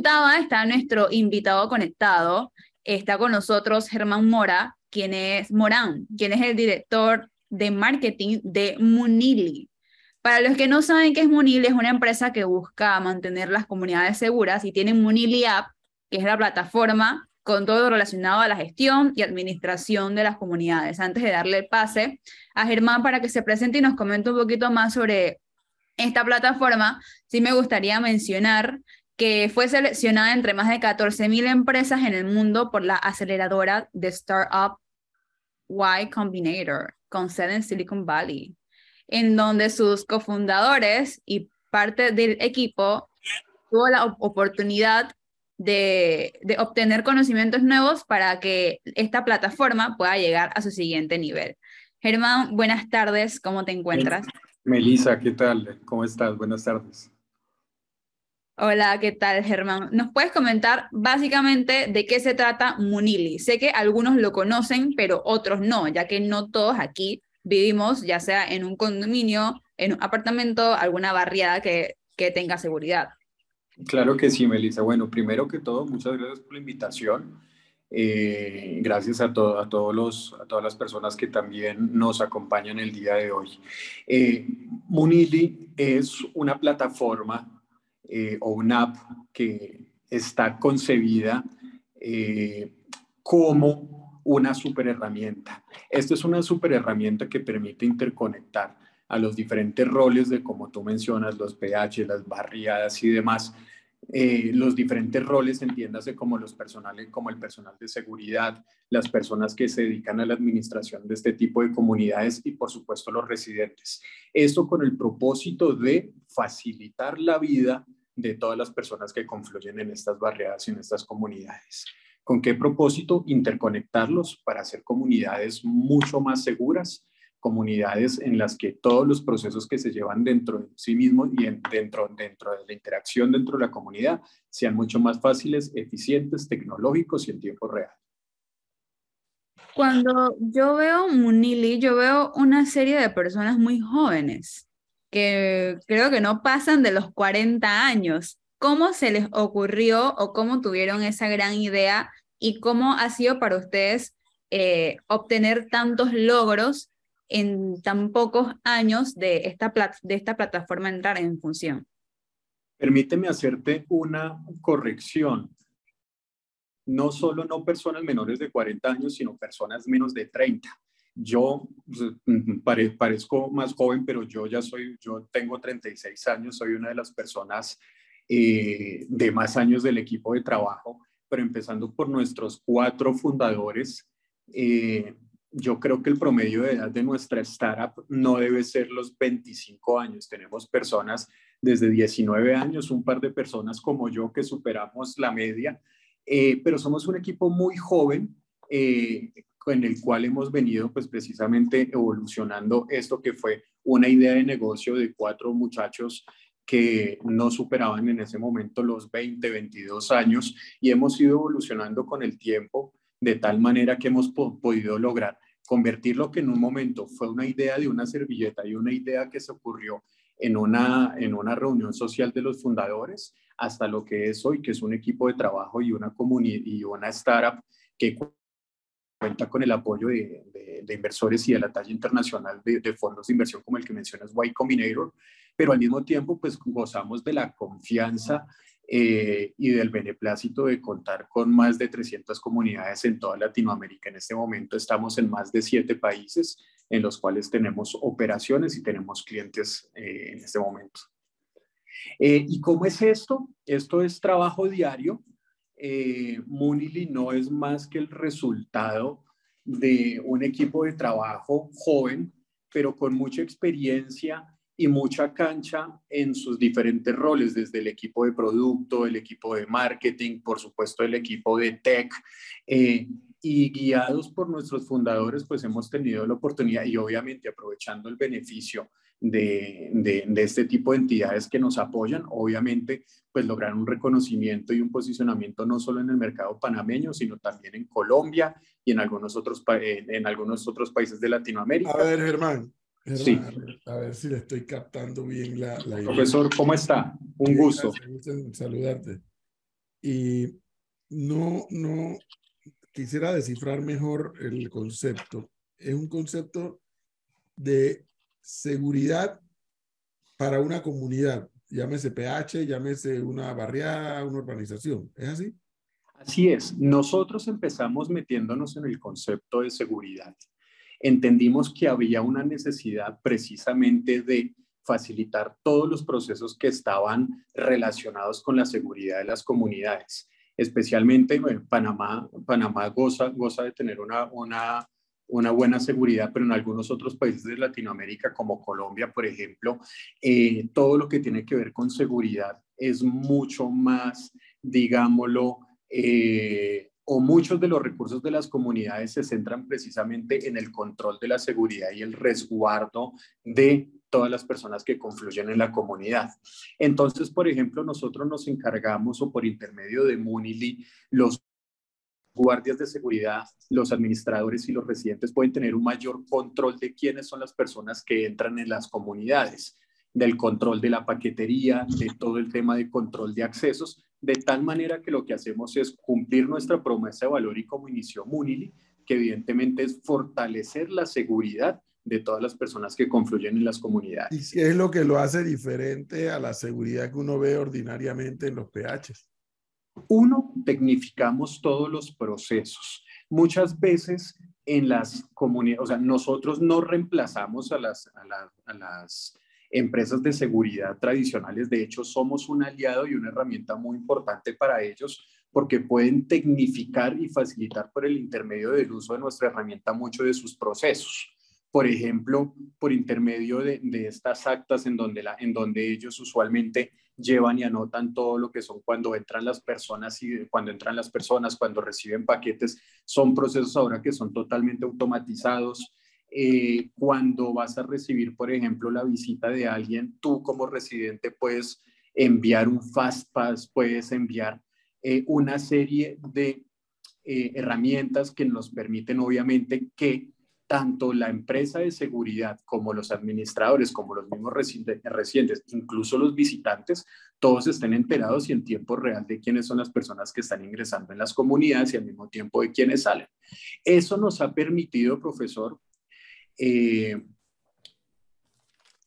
comentaba, está nuestro invitado conectado. Está con nosotros Germán Mora, quien es Morán, quien es el director de marketing de Munili. Para los que no saben qué es Munili, es una empresa que busca mantener las comunidades seguras y tiene Munili App, que es la plataforma con todo relacionado a la gestión y administración de las comunidades. Antes de darle el pase a Germán para que se presente y nos comente un poquito más sobre esta plataforma, sí me gustaría mencionar que fue seleccionada entre más de 14.000 empresas en el mundo por la aceleradora de Startup Y Combinator, con sede en Silicon Valley, en donde sus cofundadores y parte del equipo tuvo la oportunidad de, de, obtener conocimientos nuevos para que esta plataforma pueda llegar a su siguiente nivel. Germán, buenas tardes, ¿cómo te encuentras? Melissa, ¿qué tal? ¿Cómo estás? Buenas tardes. Hola, ¿qué tal, Germán? ¿Nos puedes comentar básicamente de qué se trata Munili? Sé que algunos lo conocen, pero otros no, ya que no todos aquí vivimos, ya sea en un condominio, en un apartamento, alguna barriada que, que tenga seguridad. Claro que sí, Melissa. Bueno, primero que todo, muchas gracias por la invitación. Eh, gracias a, a, todos los, a todas las personas que también nos acompañan el día de hoy. Eh, Munili es una plataforma eh, o una app que está concebida eh, como una super herramienta. Esta es una super herramienta que permite interconectar a los diferentes roles de, como tú mencionas, los PH, las barriadas y demás, eh, los diferentes roles, entiéndase como los personales, como el personal de seguridad, las personas que se dedican a la administración de este tipo de comunidades y por supuesto los residentes. Esto con el propósito de facilitar la vida de todas las personas que confluyen en estas barriadas y en estas comunidades. ¿Con qué propósito? Interconectarlos para hacer comunidades mucho más seguras, comunidades en las que todos los procesos que se llevan dentro de sí mismos y dentro, dentro de la interacción dentro de la comunidad sean mucho más fáciles, eficientes, tecnológicos y en tiempo real. Cuando yo veo Munili, yo veo una serie de personas muy jóvenes que creo que no pasan de los 40 años. ¿Cómo se les ocurrió o cómo tuvieron esa gran idea y cómo ha sido para ustedes eh, obtener tantos logros en tan pocos años de esta, de esta plataforma entrar en función? Permíteme hacerte una corrección. No solo no personas menores de 40 años, sino personas menos de 30. Yo pues, parezco más joven, pero yo ya soy, yo tengo 36 años, soy una de las personas eh, de más años del equipo de trabajo, pero empezando por nuestros cuatro fundadores, eh, yo creo que el promedio de edad de nuestra startup no debe ser los 25 años. Tenemos personas desde 19 años, un par de personas como yo que superamos la media, eh, pero somos un equipo muy joven en el cual hemos venido pues precisamente evolucionando esto que fue una idea de negocio de cuatro muchachos que no superaban en ese momento los 20, 22 años y hemos ido evolucionando con el tiempo de tal manera que hemos podido lograr convertir lo que en un momento fue una idea de una servilleta y una idea que se ocurrió en una, en una reunión social de los fundadores hasta lo que es hoy, que es un equipo de trabajo y una comunidad y una startup que cuenta con el apoyo de, inversores y de la talla internacional de, fondos de inversión como el que mencionas, Y Combinator, pero al mismo tiempo pues gozamos de la confianza eh, y del beneplácito de contar con más de 300 comunidades en toda Latinoamérica. En este momento estamos en más de siete países en los cuales tenemos operaciones y tenemos clientes eh, en este momento. Eh, ¿Y cómo es esto? Esto es trabajo diario eh, Munili no es más que el resultado de un equipo de trabajo joven, pero con mucha experiencia y mucha cancha en sus diferentes roles, desde el equipo de producto, el equipo de marketing, por supuesto el equipo de tech, eh, y guiados por nuestros fundadores, pues hemos tenido la oportunidad y obviamente aprovechando el beneficio de, de, este tipo de entidades que nos apoyan, obviamente, pues lograr un reconocimiento y un posicionamiento no solo en el mercado panameño, sino también en Colombia y en algunos otros, en, algunos otros países de Latinoamérica. A ver, Germán. sí. A ver, si le estoy captando bien la, la Profesor, ¿cómo está? Un gusto. saludarte. y no, no quisiera descifrar mejor el concepto. Es un concepto de seguridad para una comunidad, llámese PH, llámese una barriada, una urbanización. ¿Es así? Así es. Nosotros empezamos metiéndonos en el concepto de seguridad. Entendimos que había una necesidad precisamente de facilitar todos los procesos que estaban relacionados con la seguridad de las comunidades. Especialmente Panamá, Panamá goza, goza de tener una, una, una buena seguridad, pero en algunos otros países de Latinoamérica, como Colombia, por ejemplo, eh, todo lo que tiene que ver con seguridad es mucho más, digámoslo, eh, o muchos de los recursos de las comunidades se centran precisamente en el control de la seguridad y el resguardo de todas las personas que confluyen en la comunidad. Entonces, por ejemplo, nosotros nos encargamos o por intermedio de Munili, los guardias de seguridad, los administradores y los residentes pueden tener un mayor control de quiénes son las personas que entran en las comunidades, del control de la paquetería, de todo el tema de control de accesos, de tal manera que lo que hacemos es cumplir nuestra promesa de valor y como inició Munili, que evidentemente es fortalecer la seguridad de todas las personas que confluyen en las comunidades. ¿Y qué es lo que lo hace diferente a la seguridad que uno ve ordinariamente en los PHs? Uno, tecnificamos todos los procesos. Muchas veces en las comunidades, o sea, nosotros no reemplazamos a las, a, las empresas de seguridad tradicionales. De hecho, somos un aliado y una herramienta muy importante para ellos porque pueden tecnificar y facilitar por el intermedio del uso de nuestra herramienta mucho de sus procesos por ejemplo, por intermedio de, estas actas en donde, la, en donde ellos usualmente llevan y anotan todo lo que son cuando entran las personas y cuando entran las personas, cuando reciben paquetes, son procesos ahora que son totalmente automatizados. Eh, cuando vas a recibir, por ejemplo, la visita de alguien, tú como residente puedes enviar un fast pass, puedes enviar eh, una serie de eh, herramientas que nos permiten obviamente que tanto la empresa de seguridad como los administradores, como los mismos residentes, incluso los visitantes, todos estén enterados y en tiempo real de quiénes son las personas que están ingresando en las comunidades y al mismo tiempo de quiénes salen. Eso nos ha permitido, profesor, eh,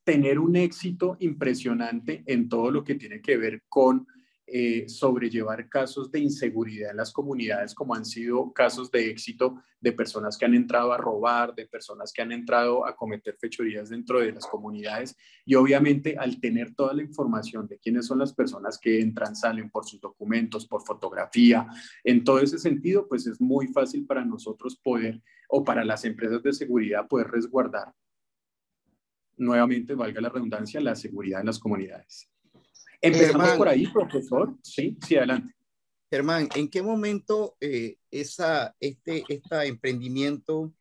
tener un éxito impresionante en todo lo que tiene que ver con eh, sobrellevar casos de inseguridad en las comunidades, como han sido casos de éxito de personas que han entrado a robar, de personas que han entrado a cometer fechorías dentro de las comunidades. Y obviamente al tener toda la información de quiénes son las personas que entran, salen por sus documentos, por fotografía, en todo ese sentido, pues es muy fácil para nosotros poder, o para las empresas de seguridad, poder resguardar nuevamente, valga la redundancia, la seguridad en las comunidades. Empezamos por ahí, profesor. Sí, sí, adelante. Germán, ¿en qué momento eh, ese este, emprendimiento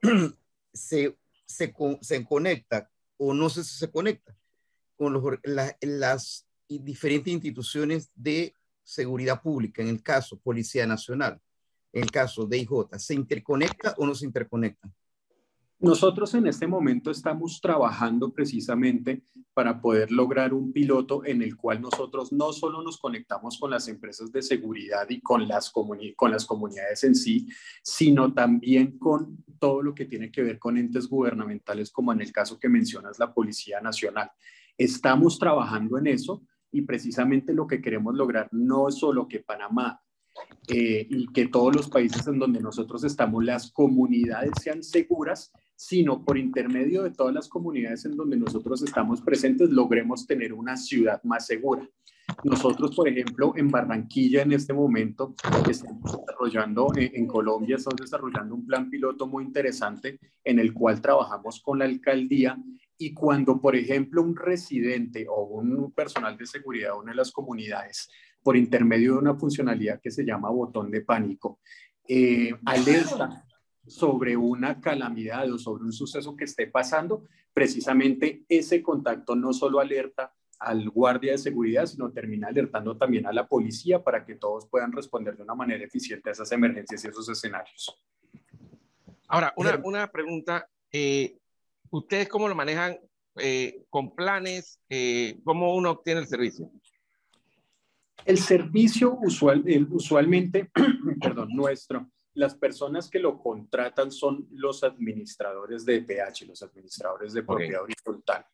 se, se, se, conecta, o no sé si se conecta, con los, las diferentes instituciones de seguridad pública, en el caso Policía Nacional, en el caso de IJ, ¿se interconecta o no se interconecta? Nosotros en este momento estamos trabajando precisamente para poder lograr un piloto en el cual nosotros no solo nos conectamos con las empresas de seguridad y con las, con las comunidades en sí, sino también con todo lo que tiene que ver con entes gubernamentales, como en el caso que mencionas, la Policía Nacional. Estamos trabajando en eso y precisamente lo que queremos lograr no es solo que Panamá eh, y que todos los países en donde nosotros estamos, las comunidades sean seguras, sino por intermedio de todas las comunidades en donde nosotros estamos presentes, logremos tener una ciudad más segura. Nosotros, por ejemplo, en Barranquilla en este momento estamos desarrollando, eh, en Colombia estamos desarrollando un plan piloto muy interesante en el cual trabajamos con la alcaldía y cuando, por ejemplo, un residente o un personal de seguridad de una de las comunidades, por intermedio de una funcionalidad que se llama botón de pánico, eh, alerta sobre una calamidad o sobre un suceso que esté pasando, precisamente ese contacto no solo alerta al guardia de seguridad, sino termina alertando también a la policía para que todos puedan responder de una manera eficiente a esas emergencias y esos escenarios. Ahora, una, una pregunta. Eh, ¿Ustedes cómo lo manejan eh, con planes? Eh, ¿Cómo uno obtiene el servicio? El servicio usual, usualmente, perdón, nuestro, las personas que lo contratan son los administradores de PH, los administradores de propiedad horizontal.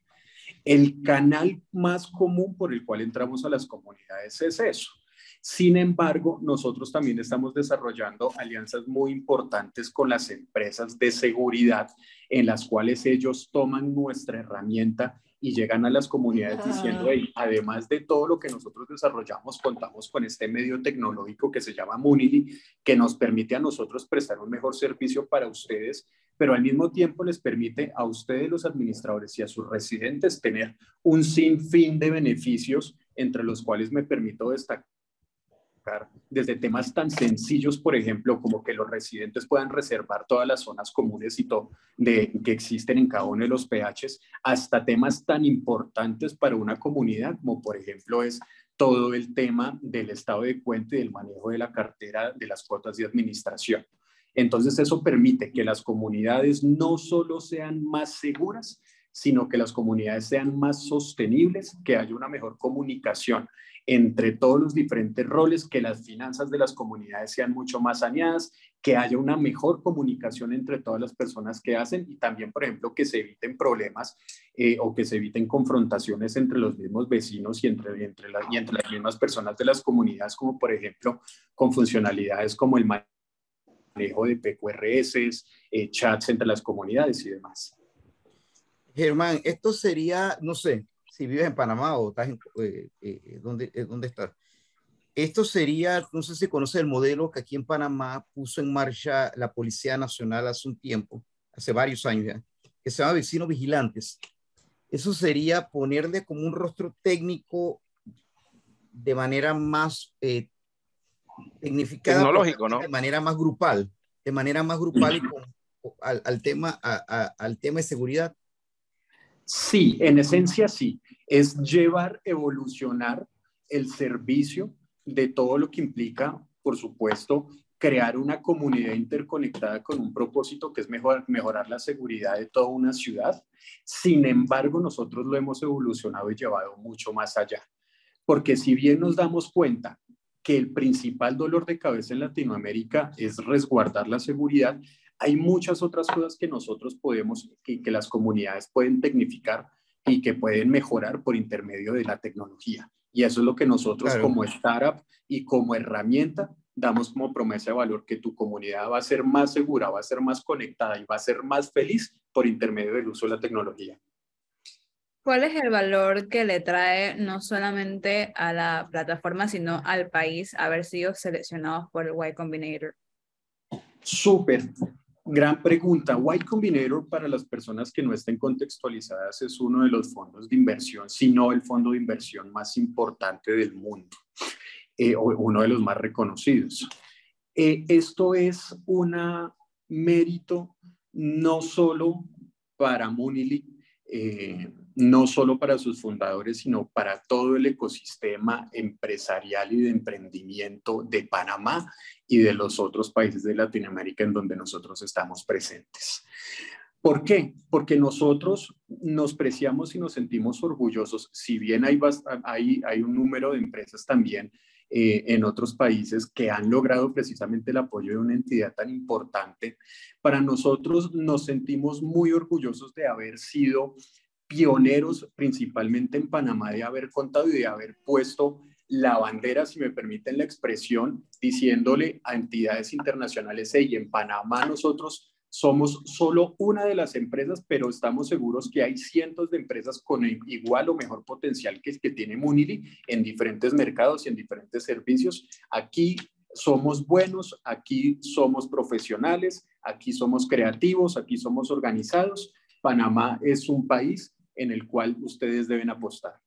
El canal más común por el cual entramos a las comunidades es eso. Sin embargo, nosotros también estamos desarrollando alianzas muy importantes con las empresas de seguridad en las cuales ellos toman nuestra herramienta y llegan a las comunidades diciendo, además de todo lo que nosotros desarrollamos, contamos con este medio tecnológico que se llama Munili, que nos permite a nosotros prestar un mejor servicio para ustedes, pero al mismo tiempo les permite a ustedes, los administradores y a sus residentes, tener un sinfín de beneficios, entre los cuales me permito destacar desde temas tan sencillos, por ejemplo, como que los residentes puedan reservar todas las zonas comunes y todo de, que existen en cada uno de los PHs, hasta temas tan importantes para una comunidad, como por ejemplo es todo el tema del estado de cuenta y del manejo de la cartera de las cuotas de administración. Entonces, eso permite que las comunidades no solo sean más seguras, sino que las comunidades sean más sostenibles, que haya una mejor comunicación entre todos los diferentes roles, que las finanzas de las comunidades sean mucho más saneadas, que haya una mejor comunicación entre todas las personas que hacen y también, por ejemplo, que se eviten problemas eh, o que se eviten confrontaciones entre los mismos vecinos y entre, entre, y entre las mismas personas de las comunidades, como por ejemplo con funcionalidades como el manejo de PQRS, eh, chats entre las comunidades y demás. Germán, esto sería, no sé, si vives en Panamá o estás en, eh, eh, ¿dónde, eh, ¿dónde estás? Esto sería, no sé si conoce el modelo que aquí en Panamá puso en marcha la Policía Nacional hace un tiempo, hace varios años ya, que se llama Vecinos Vigilantes. Eso sería ponerle como un rostro técnico de manera más eh, tecnificada. Tecnológico, ¿no? De manera más grupal, de manera más grupal y con, al, al, tema, a, a, al tema de seguridad. Sí, en esencia sí. Es llevar, evolucionar el servicio de todo lo que implica, por supuesto, crear una comunidad interconectada con un propósito que es mejor, mejorar la seguridad de toda una ciudad. Sin embargo, nosotros lo hemos evolucionado y llevado mucho más allá. Porque si bien nos damos cuenta que el principal dolor de cabeza en Latinoamérica es resguardar la seguridad, hay muchas otras cosas que nosotros podemos, que, que las comunidades pueden tecnificar y que pueden mejorar por intermedio de la tecnología. Y eso es lo que nosotros claro. como startup y como herramienta damos como promesa de valor, que tu comunidad va a ser más segura, va a ser más conectada y va a ser más feliz por intermedio del uso de la tecnología. ¿Cuál es el valor que le trae no solamente a la plataforma, sino al país haber sido seleccionados por el Y Combinator? Súper. Gran pregunta. White Combinator, para las personas que no estén contextualizadas, es uno de los fondos de inversión, si no el fondo de inversión más importante del mundo, eh, uno de los más reconocidos. Eh, esto es un mérito no solo para Munili, no solo para sus fundadores, sino para todo el ecosistema empresarial y de emprendimiento de Panamá y de los otros países de Latinoamérica en donde nosotros estamos presentes. ¿Por qué? Porque nosotros nos preciamos y nos sentimos orgullosos, si bien hay, hay, hay un número de empresas también eh, en otros países que han logrado precisamente el apoyo de una entidad tan importante, para nosotros nos sentimos muy orgullosos de haber sido pioneros principalmente en Panamá de haber contado y de haber puesto la bandera, si me permiten la expresión, diciéndole a entidades internacionales, y en Panamá nosotros somos solo una de las empresas, pero estamos seguros que hay cientos de empresas con igual o mejor potencial que, que tiene Munili en diferentes mercados y en diferentes servicios. Aquí somos buenos, aquí somos profesionales, aquí somos creativos, aquí somos organizados. Panamá es un país en el cual ustedes deben apostar.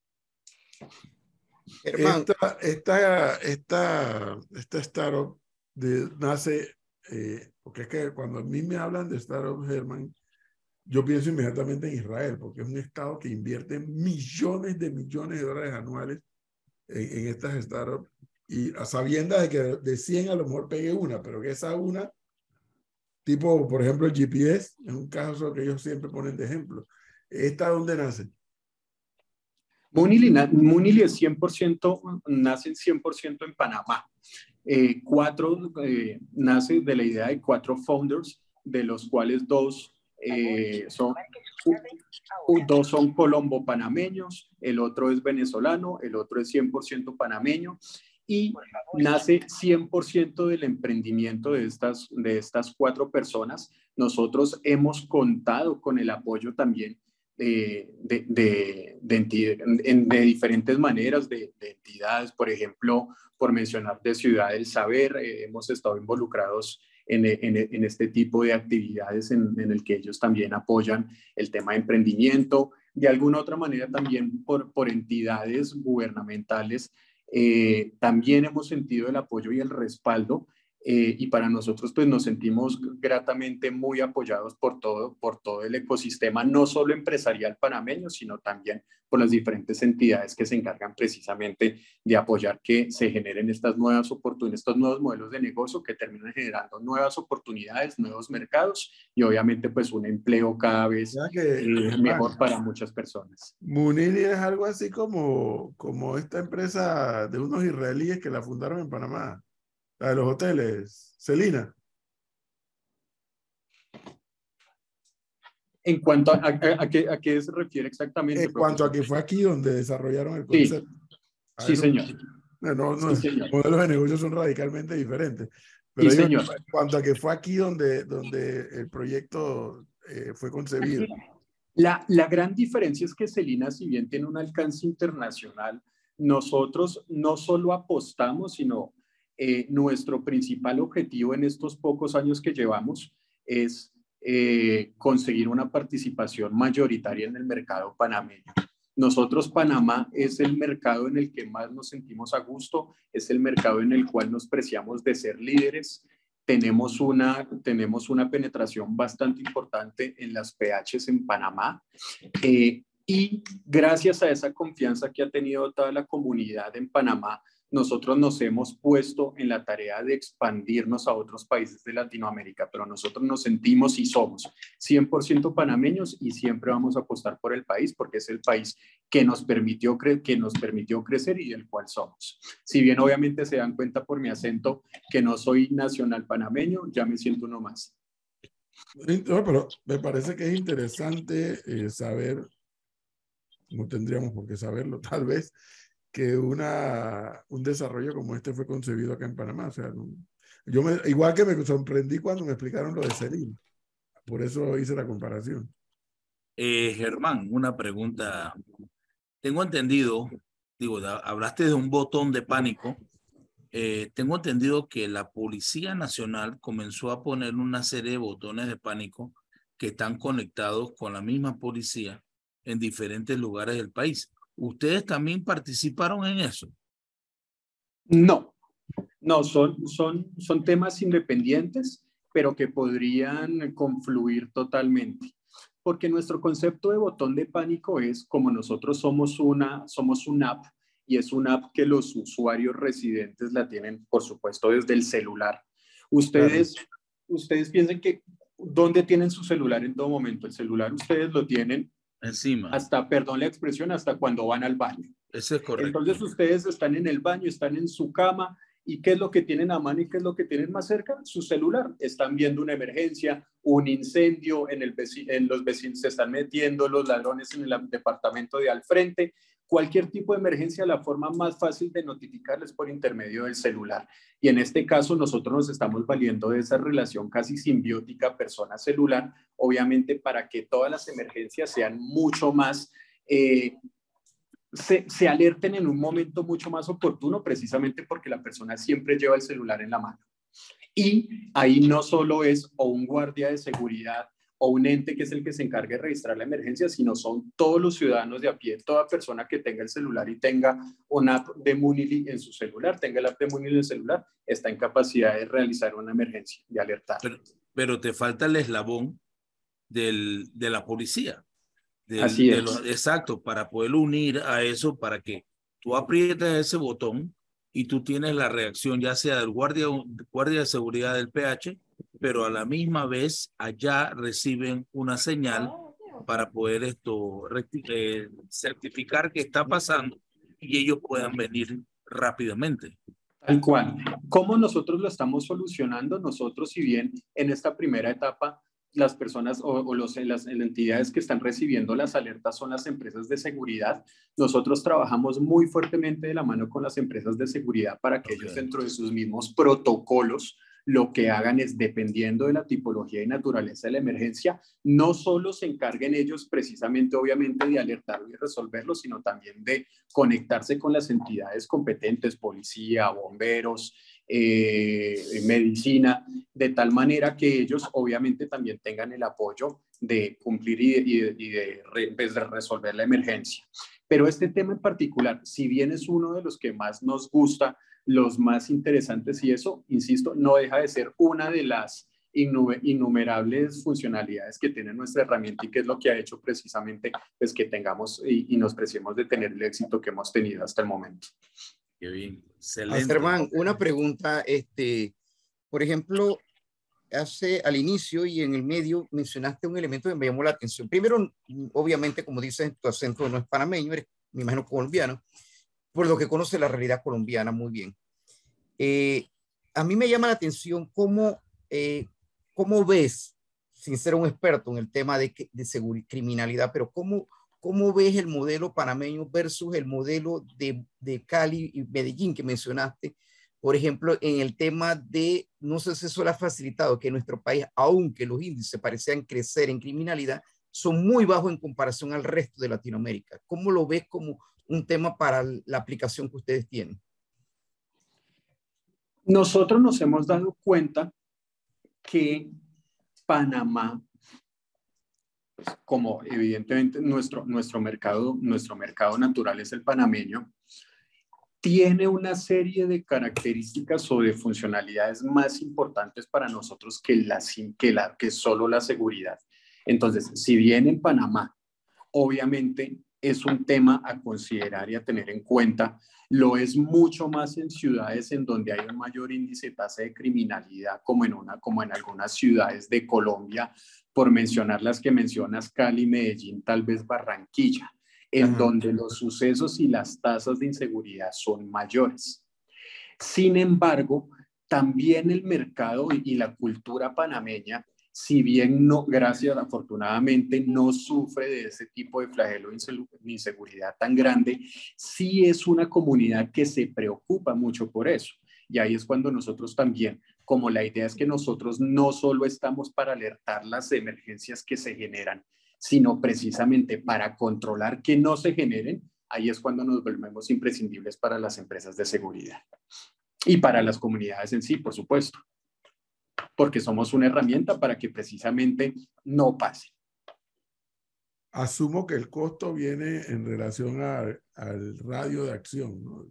Esta, esta, esta, esta startup de, nace, eh, porque es que cuando a mí me hablan de startup, Germán, yo pienso inmediatamente en Israel, porque es un estado que invierte millones de millones de dólares anuales en, en estas startups, y a sabiendas de que de 100 a lo mejor pegue una, pero que esa una, tipo, por ejemplo, el GPS, es un caso que ellos siempre ponen de ejemplo ¿Esta dónde nace? Munili, es 100%, nace 100% en Panamá. Eh, cuatro, eh, nace de la idea de cuatro founders, de los cuales dos eh, son, dos son colombo-panameños, el otro es venezolano, el otro es 100% panameño y nace 100% del emprendimiento de estas, de estas cuatro personas. Nosotros hemos contado con el apoyo también de, de, de, diferentes maneras de, entidades, por ejemplo, por mencionar de Ciudad del Saber, eh, hemos estado involucrados en, en, este tipo de actividades en, en, el que ellos también apoyan el tema de emprendimiento, de alguna otra manera también por, por entidades gubernamentales. Eh, también hemos sentido el apoyo y el respaldo eh, y para nosotros pues nos sentimos gratamente muy apoyados por todo, por todo el ecosistema, no solo empresarial panameño, sino también por las diferentes entidades que se encargan precisamente de apoyar que se generen estas nuevas oportunidades, estos nuevos modelos de negocio que terminan generando nuevas oportunidades, nuevos mercados y obviamente pues un empleo cada vez eh, mejor para muchas personas. Muniri es algo así como, como esta empresa de unos israelíes que la fundaron en Panamá. La de los hoteles. Celina. En cuanto a, a, qué, se refiere exactamente. En cuanto a que fue aquí donde desarrollaron el concepto. Sí, señor. No, no, los modelos de negocio son radicalmente diferentes. Pero sí, señor. en cuanto a que fue aquí donde, donde el proyecto eh, fue concebido. La, la gran diferencia es que Celina, si bien tiene un alcance internacional, nosotros no solo apostamos, sino eh, nuestro principal objetivo en estos pocos años que llevamos es eh, conseguir una participación mayoritaria en el mercado panameño. Nosotros, Panamá, es el mercado en el que más nos sentimos a gusto, es el mercado en el cual nos preciamos de ser líderes. Tenemos una, tenemos una penetración bastante importante en las PHs en Panamá. Eh, y gracias a esa confianza que ha tenido toda la comunidad en Panamá, nosotros nos hemos puesto en la tarea de expandirnos a otros países de Latinoamérica, pero nosotros nos sentimos y somos 100% panameños y siempre vamos a apostar por el país porque es el país que nos permitió, que nos permitió crecer y del cual somos. Si bien obviamente se dan cuenta por mi acento que no soy nacional panameño, ya me siento uno más. Pero me parece que es interesante eh, saber, no tendríamos por qué saberlo tal vez, que una, un desarrollo como este fue concebido acá en Panamá. O sea, yo me, igual que me sorprendí cuando me explicaron lo de Serín. Por eso hice la comparación. Eh, Germán, una pregunta. Tengo entendido, digo, hablaste de un botón de pánico. Eh, tengo entendido que la Policía Nacional comenzó a poner una serie de botones de pánico que están conectados con la misma policía en diferentes lugares del país. ¿Ustedes también participaron en eso? No, no, son, son, son temas independientes, pero que podrían confluir totalmente. Porque nuestro concepto de botón de pánico es como nosotros somos una, somos una app y es una app que los usuarios residentes la tienen, por supuesto, desde el celular. Ustedes, ustedes piensen que, ¿dónde tienen su celular en todo momento? El celular ustedes lo tienen Encima. Hasta, perdón la expresión, hasta cuando van al baño. Eso es correcto. Entonces ustedes están en el baño, están en su cama y ¿qué es lo que tienen a mano y qué es lo que tienen más cerca? Su celular. Están viendo una emergencia, un incendio, en, el en los vecinos se están metiendo los ladrones en el departamento de al frente cualquier tipo de emergencia, la forma más fácil de notificarles por intermedio del celular. Y en este caso, nosotros nos estamos valiendo de esa relación casi simbiótica persona-celular, obviamente para que todas las emergencias sean mucho más, eh, se, se alerten en un momento mucho más oportuno, precisamente porque la persona siempre lleva el celular en la mano. Y ahí no solo es o un guardia de seguridad o un ente que es el que se encargue de registrar la emergencia, sino son todos los ciudadanos de a pie, toda persona que tenga el celular y tenga una app de Munili en su celular, tenga la app de Munili en el celular, está en capacidad de realizar una emergencia, de alertar. Pero, te falta el eslabón del, de la policía. Así es. exacto, para poder unir a eso, para que tú aprietes ese botón y tú tienes la reacción ya sea del guardia, guardia de seguridad del PH pero a la misma vez allá reciben una señal para poder esto eh, certificar que está pasando y ellos puedan venir rápidamente. Tal cual. ¿Cómo nosotros lo estamos solucionando? Nosotros, si bien en esta primera etapa las personas o, los, las, entidades que están recibiendo las alertas son las empresas de seguridad. Nosotros trabajamos muy fuertemente de la mano con las empresas de seguridad para que ellos dentro de sus mismos protocolos lo que hagan es, dependiendo de la tipología y naturaleza de la emergencia, no solo se encarguen ellos precisamente, obviamente, de alertarlo y resolverlo, sino también de conectarse con las entidades competentes, policía, bomberos, eh, medicina, de tal manera que ellos obviamente también tengan el apoyo de cumplir y, pues, de, resolver la emergencia. Pero este tema en particular, si bien es uno de los que más nos gusta, los más interesantes y eso, insisto, no deja de ser una de las innumerables funcionalidades que tiene nuestra herramienta y que es lo que ha hecho precisamente pues, que tengamos y, y nos preciemos de tener el éxito que hemos tenido hasta el momento. Qué bien, excelente. una pregunta, este, por ejemplo, hace al inicio y en el medio mencionaste un elemento que me llamó la atención. Primero, obviamente, como dices, tu acento no es panameño, eres, me imagino, colombiano, por lo que conoce la realidad colombiana muy bien. Eh, a mí me llama la atención cómo, eh, cómo ves, sin ser un experto en el tema de, de criminalidad, pero cómo ¿Cómo ves el modelo panameño versus el modelo de, de Cali y Medellín que mencionaste? Por ejemplo, en el tema de, no sé si eso le ha facilitado que nuestro país, aunque los índices parecían crecer en criminalidad, son muy bajos en comparación al resto de Latinoamérica. ¿Cómo lo ves como un tema para la aplicación que ustedes tienen? Nosotros nos hemos dado cuenta que Panamá como evidentemente nuestro, nuestro, mercado, nuestro mercado natural es el panameño, tiene una serie de características o de funcionalidades más importantes para nosotros que, la, que, la, que solo la seguridad. Entonces, si bien en Panamá, obviamente es un tema a considerar y a tener en cuenta, lo es mucho más en ciudades en donde hay un mayor índice de tasa de criminalidad, como en, una, como en algunas ciudades de Colombia, por mencionar las que mencionas, Cali, Medellín, tal vez Barranquilla, en donde los sucesos y las tasas de inseguridad son mayores. Sin embargo, también el mercado y la cultura panameña, si bien no, gracias afortunadamente, no sufre de ese tipo de flagelo de inseguridad tan grande, sí es una comunidad que se preocupa mucho por eso. Y ahí es cuando nosotros también como la idea es que nosotros no solo estamos para alertar las emergencias que se generan, sino precisamente para controlar que no se generen, ahí es cuando nos volvemos imprescindibles para las empresas de seguridad y para las comunidades en sí, por supuesto, porque somos una herramienta para que precisamente no pase. Asumo que el costo viene en relación al radio de acción, ¿no?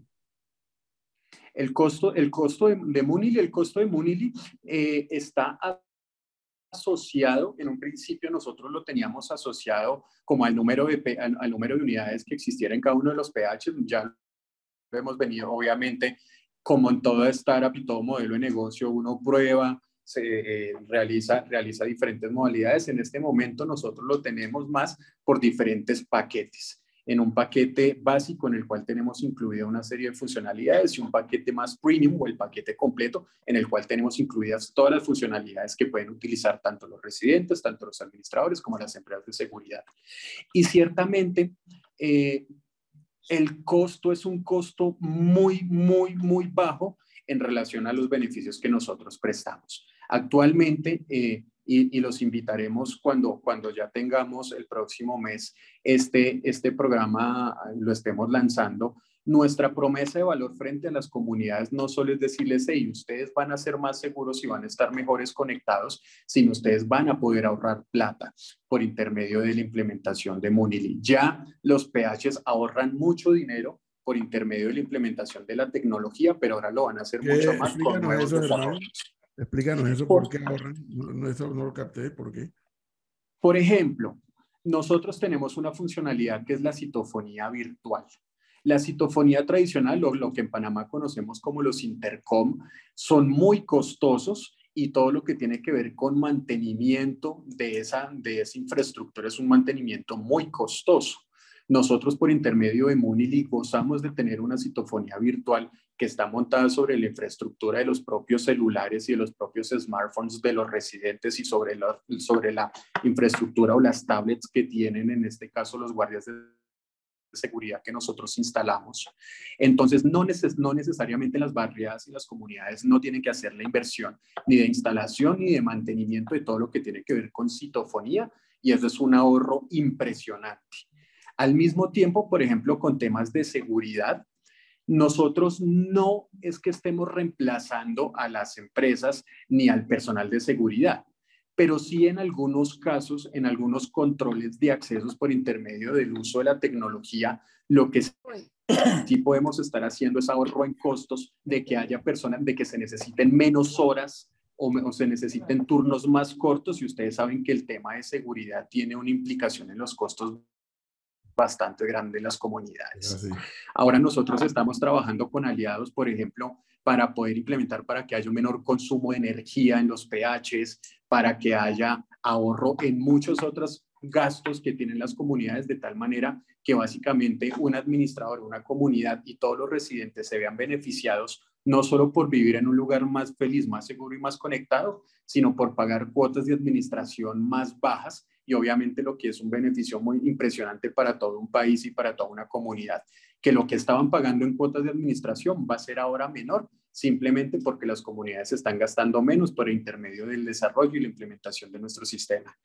El costo, el costo de, de Munili, el costo de Munili eh, está asociado, en un principio nosotros lo teníamos asociado como al número, de, al, número de unidades que existiera en cada uno de los PH, ya lo hemos venido, obviamente, como en toda startup y todo modelo de negocio, uno prueba, se eh, realiza, realiza diferentes modalidades. En este momento nosotros lo tenemos más por diferentes paquetes en un paquete básico en el cual tenemos incluida una serie de funcionalidades y un paquete más premium o el paquete completo en el cual tenemos incluidas todas las funcionalidades que pueden utilizar tanto los residentes, tanto los administradores como las empresas de seguridad. Y ciertamente eh, el costo es un costo muy, muy, muy bajo en relación a los beneficios que nosotros prestamos. Actualmente, eh, y, los invitaremos cuando, cuando ya tengamos el próximo mes este, este programa, lo estemos lanzando. Nuestra promesa de valor frente a las comunidades no solo es decirles, hey, ustedes van a ser más seguros y van a estar mejores conectados, sino ustedes van a poder ahorrar plata por intermedio de la implementación de Munili. Ya los PHs ahorran mucho dinero por intermedio de la implementación de la tecnología, pero ahora lo van a hacer mucho más con nuevos desarrollos. Explícanos eso, ¿por, qué ahorran? No, eso no lo capté, ¿por qué? Por ejemplo, nosotros tenemos una funcionalidad que es la citofonía virtual. La citofonía tradicional, o lo que en Panamá conocemos como los intercom, son muy costosos y todo lo que tiene que ver con mantenimiento de esa, de esa infraestructura es un mantenimiento muy costoso. Nosotros por intermedio de Munili gozamos de tener una citofonía virtual que está montada sobre la infraestructura de los propios celulares y de los propios smartphones de los residentes y sobre la, sobre la infraestructura o las tablets que tienen, en este caso, los guardias de seguridad que nosotros instalamos. Entonces, no, no necesariamente las barriadas y las comunidades no tienen que hacer la inversión ni de instalación ni de mantenimiento de todo lo que tiene que ver con citofonía y eso es un ahorro impresionante. Al mismo tiempo, por ejemplo, con temas de seguridad, nosotros no es que estemos reemplazando a las empresas ni al personal de seguridad, pero sí en algunos casos, en algunos controles de accesos por intermedio del uso de la tecnología, lo que sí podemos estar haciendo es ahorro en costos de que haya personas, de que se necesiten menos horas o, o, se necesiten turnos más cortos y ustedes saben que el tema de seguridad tiene una implicación en los costos bastante grande en las comunidades. Ah, Ahora nosotros estamos trabajando con aliados, por ejemplo, para poder implementar para que haya un menor consumo de energía en los PHs, para que haya ahorro en muchos otros gastos que tienen las comunidades de tal manera que básicamente un administrador, una comunidad y todos los residentes se vean beneficiados no solo por vivir en un lugar más feliz, más seguro y más conectado, sino por pagar cuotas de administración más bajas y obviamente lo que es un beneficio muy impresionante para todo un país y para toda una comunidad, que lo que estaban pagando en cuotas de administración va a ser ahora menor, simplemente porque las comunidades están gastando menos por intermedio del desarrollo y la implementación de nuestro sistema.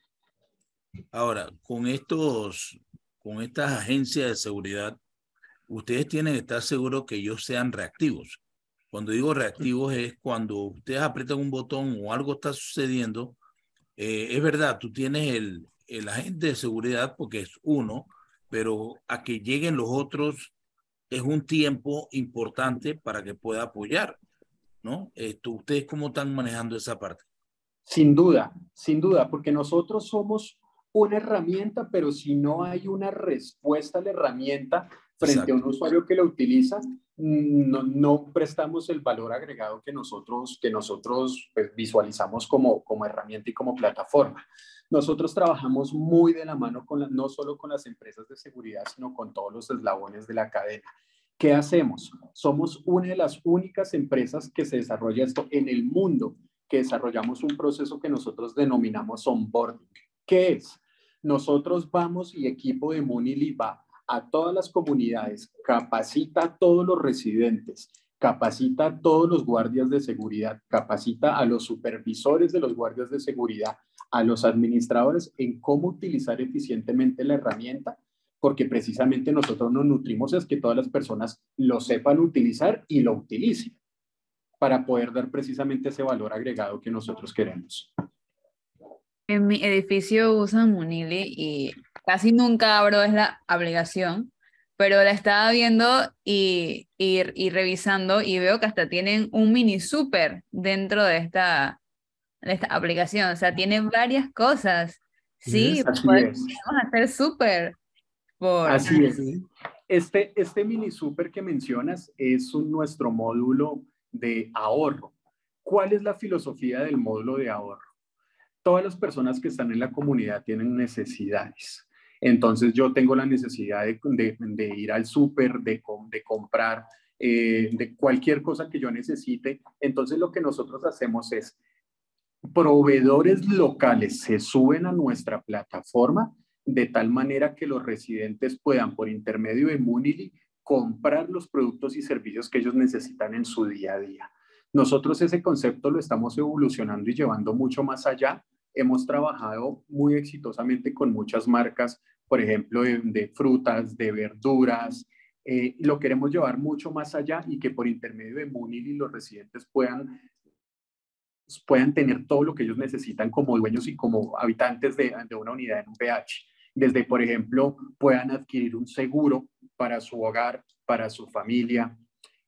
Ahora, con estos, con estas agencias de seguridad, ustedes tienen que estar seguros que ellos sean reactivos. Cuando digo reactivos es cuando ustedes aprietan un botón o algo está sucediendo, eh, es verdad, tú tienes el, el agente de seguridad porque es uno, pero a que lleguen los otros es un tiempo importante para que pueda apoyar, ¿no? Esto, ¿Ustedes cómo están manejando esa parte? Sin duda, sin duda, porque nosotros somos una herramienta, pero si no hay una respuesta a la herramienta frente a un usuario que la utiliza, no, no, prestamos el valor agregado que nosotros, que nosotros pues, visualizamos como, como herramienta y como plataforma. Nosotros trabajamos muy de la mano con no solo con las empresas de seguridad, sino con todos los eslabones de la cadena. ¿Qué hacemos? Somos una de las únicas empresas que se desarrolla esto en el mundo, que desarrollamos un proceso que nosotros denominamos onboarding. ¿Qué es? Nosotros vamos y equipo de Munili va a todas las comunidades, capacita a todos los residentes, capacita a todos los guardias de seguridad, capacita a los supervisores de los guardias de seguridad, a los administradores en cómo utilizar eficientemente la herramienta, porque precisamente nosotros nos nutrimos es que todas las personas lo sepan utilizar y lo utilicen para poder dar precisamente ese valor agregado que nosotros queremos. En mi edificio usan Munili y casi nunca abro es la aplicación, pero la estaba viendo y, y, y, revisando y veo que hasta tienen un mini super dentro de esta, esta aplicación. O sea, tiene varias cosas. Sí, podemos hacer súper. Por... Así es. Este, este mini súper que mencionas es un, nuestro módulo de ahorro. ¿Cuál es la filosofía del módulo de ahorro? Todas las personas que están en la comunidad tienen necesidades. Entonces yo tengo la necesidad de, de, ir al súper, de, de comprar, eh, de cualquier cosa que yo necesite. Entonces lo que nosotros hacemos es proveedores locales se suben a nuestra plataforma de tal manera que los residentes puedan, por intermedio de Munili, comprar los productos y servicios que ellos necesitan en su día a día. Nosotros ese concepto lo estamos evolucionando y llevando mucho más allá. Hemos trabajado muy exitosamente con muchas marcas, por ejemplo, de, frutas, de verduras. Eh, lo queremos llevar mucho más allá y que por intermedio de Munili los residentes puedan puedan tener todo lo que ellos necesitan como dueños y como habitantes de, una unidad en un PH. Desde, por ejemplo, puedan adquirir un seguro para su hogar, para su familia.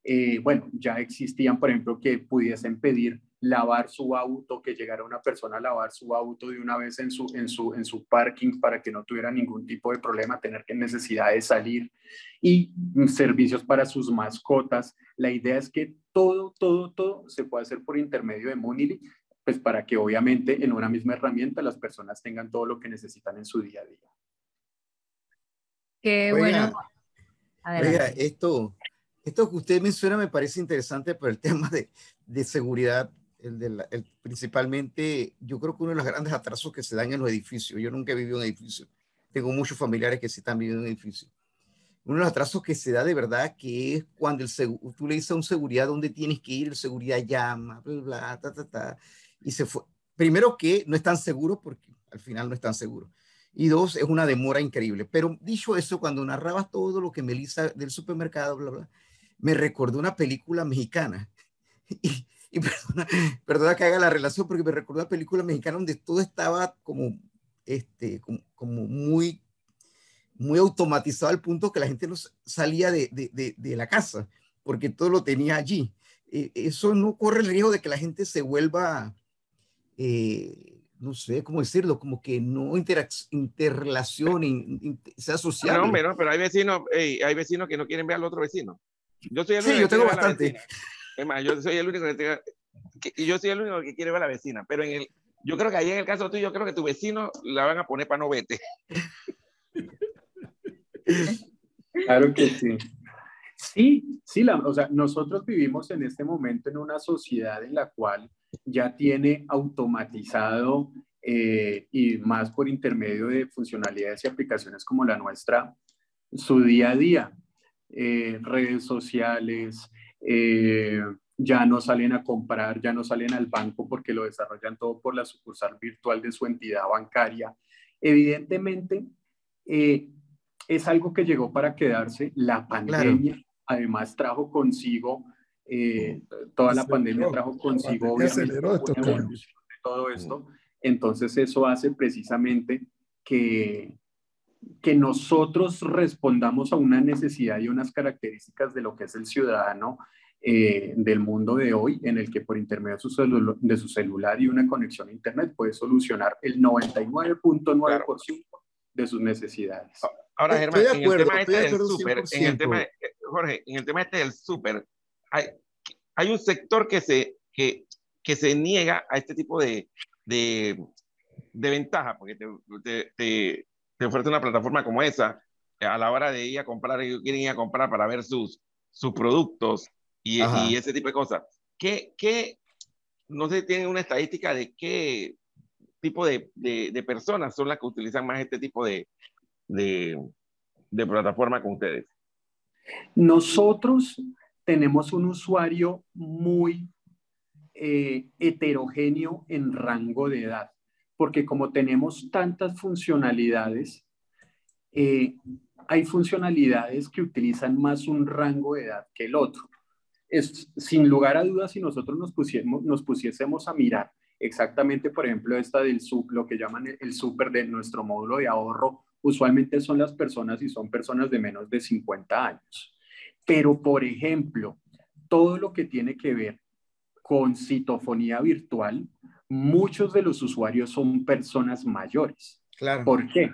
Eh, bueno, ya existían, por ejemplo, que pudiesen pedir lavar su auto, que llegara una persona a lavar su auto de una vez en su, en su, en su parking para que no tuviera ningún tipo de problema, tener que necesidad de salir y servicios para sus mascotas. La idea es que todo, todo, todo se puede hacer por intermedio de Munili pues para que obviamente en una misma herramienta las personas tengan todo lo que necesitan en su día a día. Qué bueno. Oiga, esto, esto que usted menciona me parece interesante por el tema de, de seguridad. El de el, principalmente, yo creo que uno de los grandes atrasos que se dan en los edificios. Yo nunca he vivido en un edificio. Tengo muchos familiares que sí están viviendo en un edificio. Uno de los atrasos que se da de verdad que es cuando el tú le dices a un seguridad dónde tienes que ir, el seguridad llama, bla, bla, ta, ta, ta y se fue. Primero que no están seguros porque al final no están seguros. Y dos, es una demora increíble. Pero dicho eso, cuando narrabas todo lo que Melissa del supermercado, bla, bla, me recordó una película mexicana. Y, y perdona, perdona, que haga la relación porque me recordó una película mexicana donde todo estaba como, este, como, como muy, muy automatizado al punto que la gente no salía de, de, de la casa porque todo lo tenía allí. Eh, eso no corre el riesgo de que la gente se vuelva eh, no sé cómo decirlo, como que no interrelación, sea social. No, pero, pero hay vecinos, hay vecinos que no quieren ver al otro vecino. Yo soy el sí, yo tengo bastante. Es yo soy el único que, yo soy el único que quiere ver a la vecina, pero en el, yo creo que ahí en el caso tuyo, yo creo que tu vecino la van a poner para no vete. Claro que sí. Sí, sí, la, o sea, nosotros vivimos en este momento en una sociedad en la cual ya tiene automatizado eh, y más por intermedio de funcionalidades y aplicaciones como la nuestra, su día a día. Eh, redes sociales, eh, ya no salen a comprar, ya no salen al banco porque lo desarrollan todo por la sucursal virtual de su entidad bancaria. Evidentemente, es algo que llegó para quedarse. La pandemia además trajo consigo eh, toda la pandemia trajo consigo obviamente todo esto. Entonces eso hace precisamente que, que nosotros respondamos a una necesidad y unas características de lo que es el ciudadano eh, del mundo de hoy, en el que por intermedio de su, de su celular y una conexión a Internet puede solucionar el 99.9% de sus necesidades. Ahora, Germán, en el tema este del súper, en el tema, Jorge, en el tema este del súper, hay, hay un sector que se, que, que se niega a este tipo de, de, de ventaja, porque te, te, te, ofrece una plataforma como esa, a la hora de ir a comprar, ellos quieren ir a comprar para ver sus, sus productos y, y ese tipo de cosas. ¿Qué, qué, no sé, tienen una estadística de qué tipo de, de, de, personas son las que utilizan más este tipo de, de, de plataforma con ustedes? Nosotros tenemos un usuario muy eh, heterogéneo en rango de edad, porque como tenemos tantas funcionalidades, eh, hay funcionalidades que utilizan más un rango de edad que el otro. Es, sin lugar a dudas, si nosotros nos, pusiésemos, nos pusiésemos a mirar exactamente, por ejemplo, esta del sub, lo que llaman el, el super de nuestro módulo de ahorro, usualmente son las personas y son personas de menos de 50 años. Pero, por ejemplo, todo lo que tiene que ver con citofonía virtual, muchos de los usuarios son personas mayores. Claro. ¿Por qué?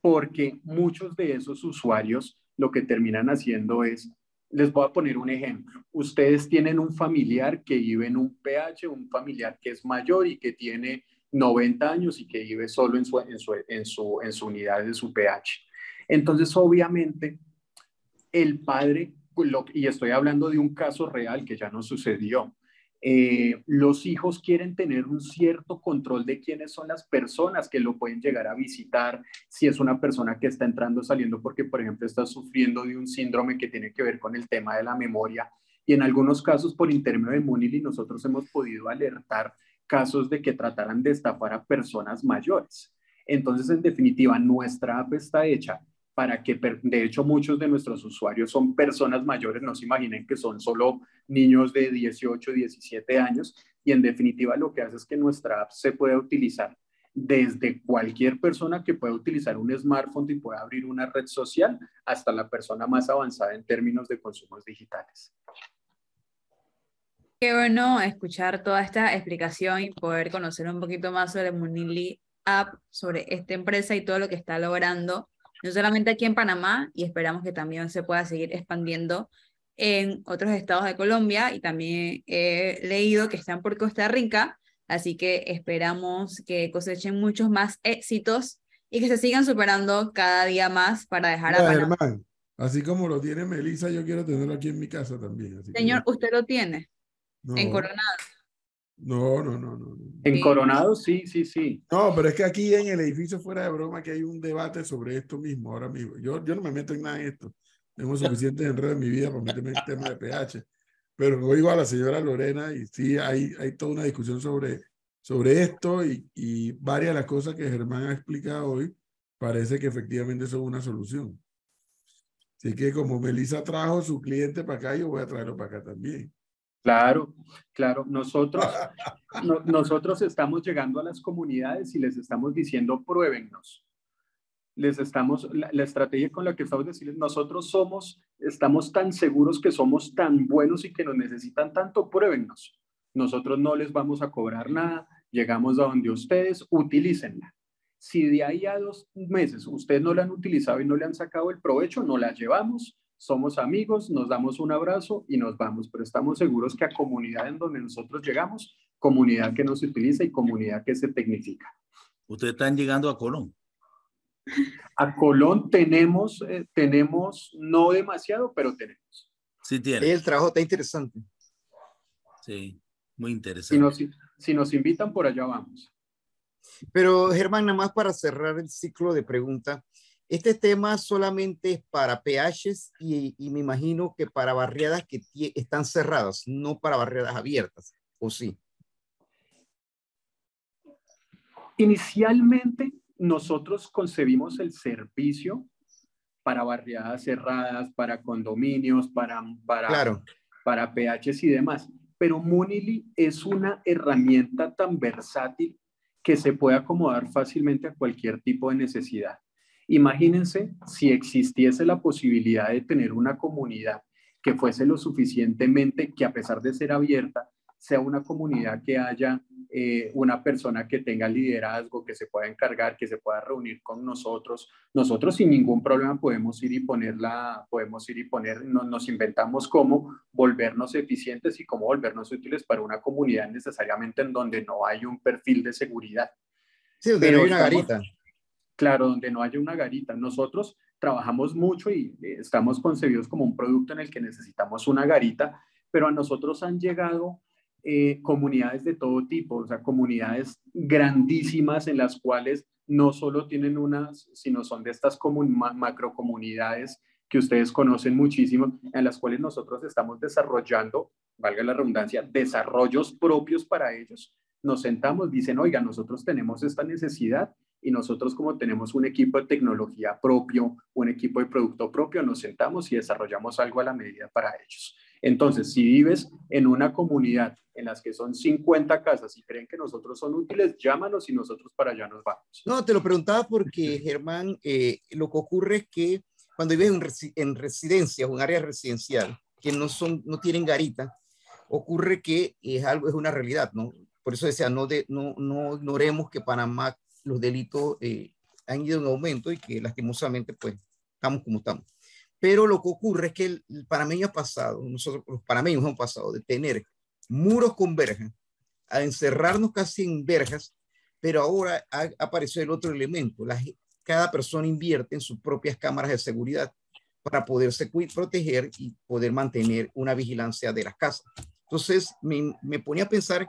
Porque muchos de esos usuarios lo que terminan haciendo es, les voy a poner un ejemplo. Ustedes tienen un familiar que vive en un PH, un familiar que es mayor y que tiene 90 años y que vive solo en su, en su, en su, en su unidad de su PH. Entonces, obviamente, el padre, y estoy hablando de un caso real que ya no sucedió, eh, los hijos quieren tener un cierto control de quiénes son las personas que lo pueden llegar a visitar, si es una persona que está entrando, saliendo, porque por ejemplo está sufriendo de un síndrome que tiene que ver con el tema de la memoria. Y en algunos casos, por intermedio de Munili, nosotros hemos podido alertar casos de que trataran de estafar a personas mayores. Entonces, en definitiva, nuestra app está hecha para que, de hecho, muchos de nuestros usuarios son personas mayores, no se imaginen que son solo niños de 18, 17 años, y en definitiva lo que hace es que nuestra app se puede utilizar desde cualquier persona que pueda utilizar un smartphone y pueda abrir una red social hasta la persona más avanzada en términos de consumos digitales. Qué bueno escuchar toda esta explicación y poder conocer un poquito más sobre Munili App, sobre esta empresa y todo lo que está logrando no solamente aquí en Panamá, y esperamos que también se pueda seguir expandiendo en otros estados de Colombia, y también he leído que están por Costa Rica, Así que esperamos que cosechen muchos más éxitos y que se sigan superando cada día más para dejar a Panamá. así como lo tiene Melissa, yo quiero tenerlo aquí en mi casa también. Señor, ¿usted lo tiene? En Coronado. No, no, no, no. En Coronado sí, sí, sí. No, pero es que aquí en el edificio fuera de broma que hay un debate sobre esto mismo ahora mismo. Yo, yo no me meto en nada de esto. Tengo suficientes enredos en mi vida para meterme en el tema de pH. Pero oigo a la señora Lorena y sí hay, hay toda una discusión sobre, sobre esto y, y varias de las cosas que Germán ha explicado hoy parece que efectivamente son una solución. Así que como Melissa trajo su cliente para acá, yo voy a traerlo para acá también. Claro, claro. Nosotros, nosotros estamos llegando a las comunidades y les estamos diciendo, pruébennos. Les estamos, la, estrategia con la que estamos diciendo, nosotros somos, estamos tan seguros que somos tan buenos y que nos necesitan tanto, pruébennos. Nosotros no les vamos a cobrar nada, llegamos a donde ustedes, utilícenla. Si de ahí a dos meses ustedes no la han utilizado y no le han sacado el provecho, no la llevamos somos amigos, nos damos un abrazo y nos vamos, pero estamos seguros que a comunidad en donde nosotros llegamos, comunidad que nos utiliza y comunidad que se tecnifica. Ustedes están llegando a Colón. A Colón tenemos, eh, tenemos no demasiado, pero tenemos. Sí tiene. El trabajo está interesante. Sí, muy interesante. Si nos, si nos invitan, por allá vamos. Pero Germán, nada más para cerrar el ciclo de preguntas, este tema solamente es para PHs y, me imagino que para barriadas que están cerradas, no para barriadas abiertas, ¿o sí? Inicialmente, nosotros concebimos el servicio para barriadas cerradas, para condominios, para, para, para PHs y demás. Pero Munili es una herramienta tan versátil que se puede acomodar fácilmente a cualquier tipo de necesidad. Imagínense si existiese la posibilidad de tener una comunidad que fuese lo suficientemente, que a pesar de ser abierta, sea una comunidad que haya eh, una persona que tenga liderazgo, que se pueda encargar, que se pueda reunir con nosotros. Nosotros sin ningún problema podemos ir y ponerla, podemos ir y poner, nos inventamos cómo volvernos eficientes y cómo volvernos útiles para una comunidad necesariamente en donde no hay un perfil de seguridad. Sí, Pero hay una garita. Claro, donde no haya una garita. Nosotros trabajamos mucho y eh, estamos concebidos como un producto en el que necesitamos una garita, pero a nosotros han llegado eh, comunidades de todo tipo, o sea, comunidades grandísimas en las cuales no solo tienen unas, sino son de estas macrocomunidades que ustedes conocen muchísimo, en las cuales nosotros estamos desarrollando, valga la redundancia, desarrollos propios para ellos. Nos sentamos, dicen, oiga, nosotros tenemos esta necesidad y nosotros como tenemos un equipo de tecnología propio, un equipo de producto propio, nos sentamos y desarrollamos algo a la medida para ellos. Entonces, si vives en una comunidad en las que son 50 casas y creen que nosotros son útiles, llámanos y nosotros para allá nos vamos. No, te lo preguntaba porque, Germán, eh, lo que ocurre es que cuando vives en, en residencias o en áreas residencial que no, son, no tienen garita, ocurre que es algo, es una realidad, ¿no? Por eso decía, no, de, no, no ignoremos que Panamá los delitos eh, han ido en aumento y que lastimosamente pues estamos como estamos. Pero lo que ocurre es que el, panameño ha pasado, nosotros los panameños hemos pasado de tener muros con verjas a encerrarnos casi en verjas, pero ahora ha, el otro elemento. Cada persona invierte en sus propias cámaras de seguridad para poderse proteger y poder mantener una vigilancia de las casas. Entonces me, me ponía a pensar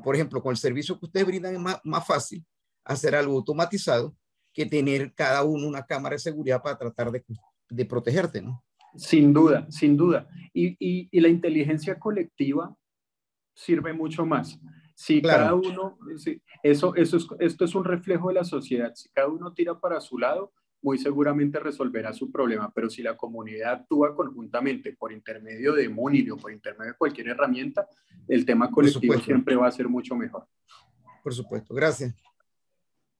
por ejemplo, con el servicio que ustedes brindan es más, más fácil hacer algo automatizado que tener cada uno una cámara de seguridad para tratar de, de protegerte, ¿no? Sin duda, sin duda. Y, y, la inteligencia colectiva sirve mucho más. Si cada uno, eso, eso es, esto es un reflejo de la sociedad, si cada uno tira para su lado, muy seguramente resolverá su problema, pero si la comunidad actúa conjuntamente por intermedio de Munir o por intermedio de cualquier herramienta, el tema colectivo siempre va a ser mucho mejor. Por supuesto, gracias.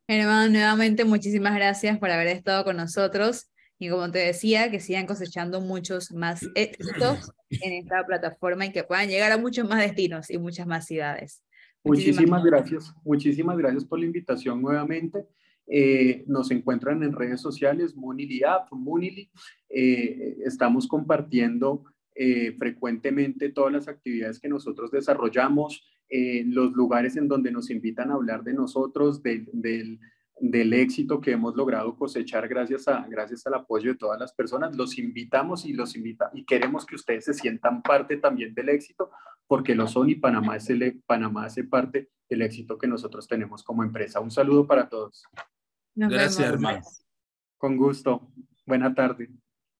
Hermano, nuevamente muchísimas gracias por haber estado con nosotros y como te decía, que sigan cosechando muchos más éxitos en esta plataforma y que puedan llegar a muchos más destinos y muchas más ciudades. Muchísimas, gracias, muchísimas gracias por la invitación nuevamente. Eh, nos encuentran en redes sociales, Munili App, Munili. Eh, estamos compartiendo eh, frecuentemente todas las actividades que nosotros desarrollamos, eh, los lugares en donde nos invitan a hablar de nosotros, del, del, éxito que hemos logrado cosechar gracias, a, gracias al apoyo de todas las personas. Los invitamos y los invita y queremos que ustedes se sientan parte también del éxito, porque lo son y Panamá, es el, Panamá hace parte del éxito que nosotros tenemos como empresa. Un saludo para todos. Gracias, hermano. Con gusto. Buena tarde.